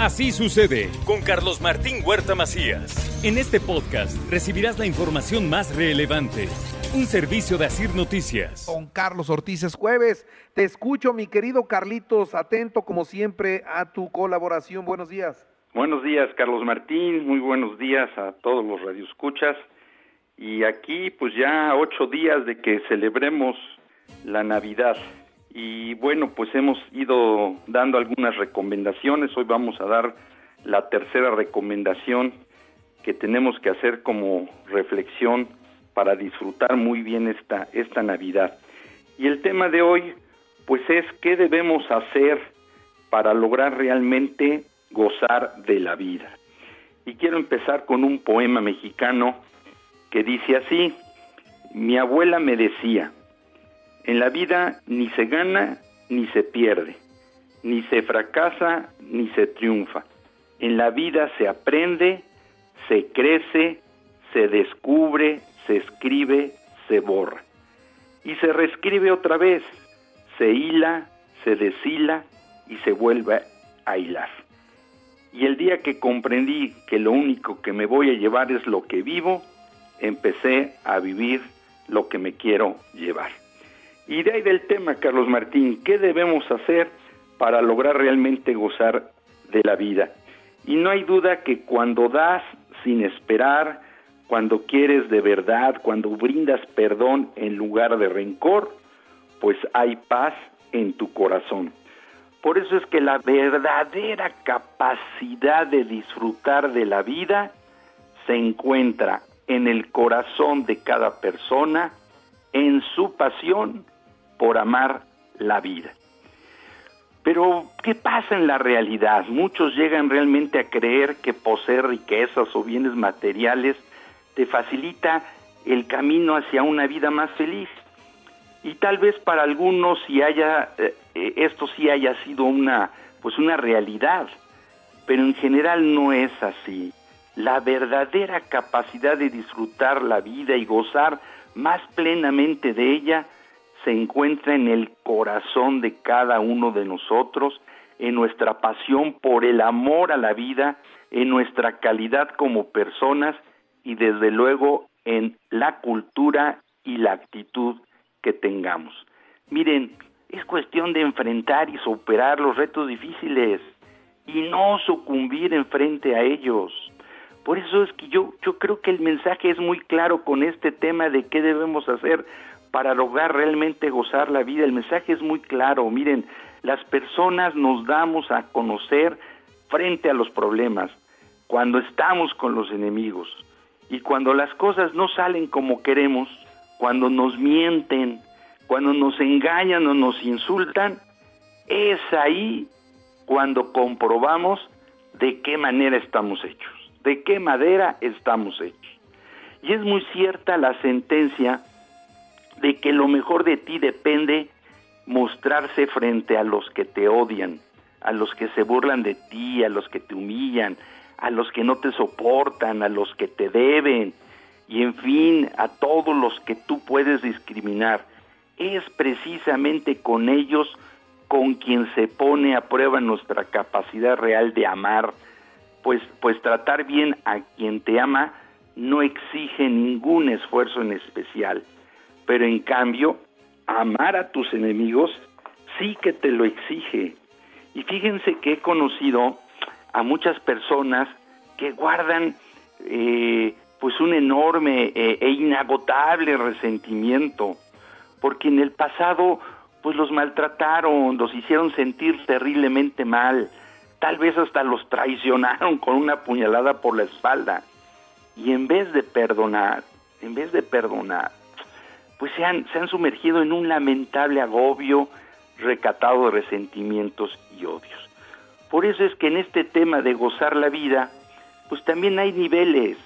Así sucede con Carlos Martín Huerta Macías. En este podcast recibirás la información más relevante. Un servicio de Asir Noticias. Con Carlos Ortiz es jueves. Te escucho, mi querido Carlitos, atento como siempre a tu colaboración. Buenos días. Buenos días, Carlos Martín. Muy buenos días a todos los radioescuchas. Y aquí, pues ya ocho días de que celebremos la Navidad. Y bueno, pues hemos ido dando algunas recomendaciones. Hoy vamos a dar la tercera recomendación que tenemos que hacer como reflexión para disfrutar muy bien esta, esta Navidad. Y el tema de hoy, pues es qué debemos hacer para lograr realmente gozar de la vida. Y quiero empezar con un poema mexicano que dice así, mi abuela me decía, en la vida ni se gana ni se pierde, ni se fracasa ni se triunfa. En la vida se aprende, se crece, se descubre, se escribe, se borra. Y se reescribe otra vez, se hila, se deshila y se vuelve a hilar. Y el día que comprendí que lo único que me voy a llevar es lo que vivo, empecé a vivir lo que me quiero llevar. Y de ahí del tema, Carlos Martín, ¿qué debemos hacer para lograr realmente gozar de la vida? Y no hay duda que cuando das sin esperar, cuando quieres de verdad, cuando brindas perdón en lugar de rencor, pues hay paz en tu corazón. Por eso es que la verdadera capacidad de disfrutar de la vida se encuentra en el corazón de cada persona, en su pasión por amar la vida. Pero, ¿qué pasa en la realidad? Muchos llegan realmente a creer que poseer riquezas o bienes materiales te facilita el camino hacia una vida más feliz. Y tal vez para algunos si haya eh, esto sí haya sido una pues una realidad, pero en general no es así. La verdadera capacidad de disfrutar la vida y gozar más plenamente de ella se encuentra en el corazón de cada uno de nosotros, en nuestra pasión por el amor a la vida, en nuestra calidad como personas y desde luego en la cultura y la actitud que tengamos. Miren, es cuestión de enfrentar y superar los retos difíciles y no sucumbir en frente a ellos. Por eso es que yo, yo creo que el mensaje es muy claro con este tema de qué debemos hacer para lograr realmente gozar la vida. El mensaje es muy claro. Miren, las personas nos damos a conocer frente a los problemas, cuando estamos con los enemigos y cuando las cosas no salen como queremos, cuando nos mienten, cuando nos engañan o nos insultan, es ahí cuando comprobamos de qué manera estamos hechos, de qué madera estamos hechos. Y es muy cierta la sentencia de que lo mejor de ti depende mostrarse frente a los que te odian, a los que se burlan de ti, a los que te humillan, a los que no te soportan, a los que te deben, y en fin, a todos los que tú puedes discriminar. Es precisamente con ellos con quien se pone a prueba nuestra capacidad real de amar, pues, pues tratar bien a quien te ama no exige ningún esfuerzo en especial pero en cambio, amar a tus enemigos sí que te lo exige. Y fíjense que he conocido a muchas personas que guardan eh, pues un enorme eh, e inagotable resentimiento, porque en el pasado pues los maltrataron, los hicieron sentir terriblemente mal, tal vez hasta los traicionaron con una puñalada por la espalda. Y en vez de perdonar, en vez de perdonar, pues se han, se han sumergido en un lamentable agobio recatado de resentimientos y odios. Por eso es que en este tema de gozar la vida, pues también hay niveles.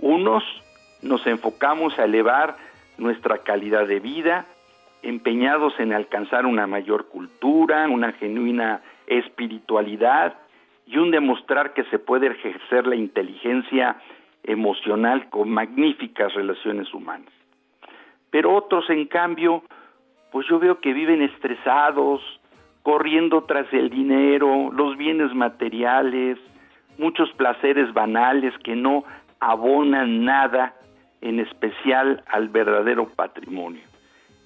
Unos nos enfocamos a elevar nuestra calidad de vida, empeñados en alcanzar una mayor cultura, una genuina espiritualidad y un demostrar que se puede ejercer la inteligencia emocional con magníficas relaciones humanas. Pero otros, en cambio, pues yo veo que viven estresados, corriendo tras el dinero, los bienes materiales, muchos placeres banales que no abonan nada, en especial al verdadero patrimonio.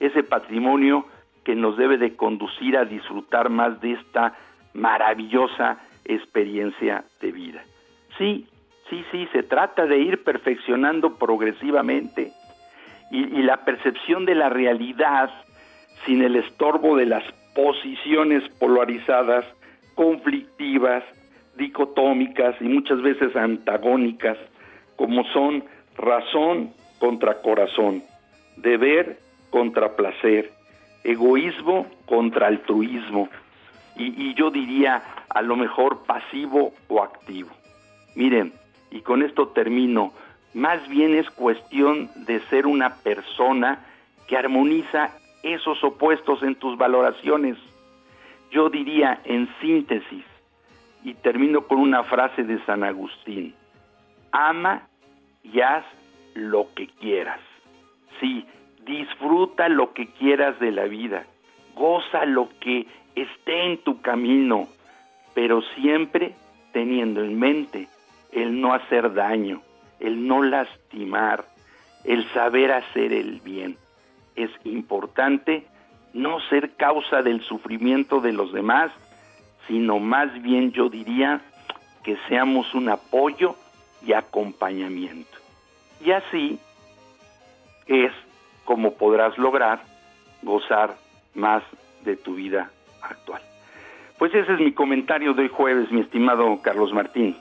Ese patrimonio que nos debe de conducir a disfrutar más de esta maravillosa experiencia de vida. Sí, sí, sí, se trata de ir perfeccionando progresivamente y, la percepción de la realidad sin el estorbo de las posiciones polarizadas, conflictivas, dicotómicas y muchas veces antagónicas, como son razón contra corazón, deber contra placer, egoísmo contra altruismo, y, yo diría a lo mejor pasivo o activo. Miren, y con esto termino, más bien es cuestión de ser una persona que armoniza esos opuestos en tus valoraciones. Yo diría en síntesis, y termino con una frase de San Agustín, ama y haz lo que quieras. Sí, disfruta lo que quieras de la vida, goza lo que esté en tu camino, pero siempre teniendo en mente el no hacer daño, el no lastimar, el saber hacer el bien. Es importante no ser causa del sufrimiento de los demás, sino más bien yo diría que seamos un apoyo y acompañamiento. Y así es como podrás lograr gozar más de tu vida actual. Pues ese es mi comentario de hoy jueves, mi estimado Carlos Martín.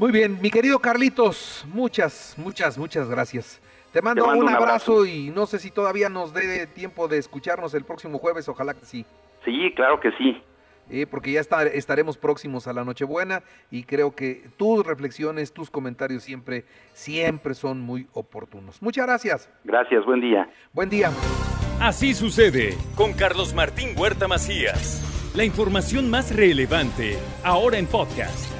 Muy bien, mi querido Carlitos, muchas, muchas, muchas gracias. Te mando, un, abrazo, y no sé si todavía nos dé tiempo de escucharnos el próximo jueves, ojalá que sí. Sí, claro que sí. Eh, porque ya estaremos próximos a la Nochebuena y creo que tus reflexiones, tus comentarios siempre, siempre son muy oportunos. Muchas gracias. Gracias, buen día. Buen día. Así sucede con Carlos Martín Huerta Macías. La información más relevante, ahora en podcast.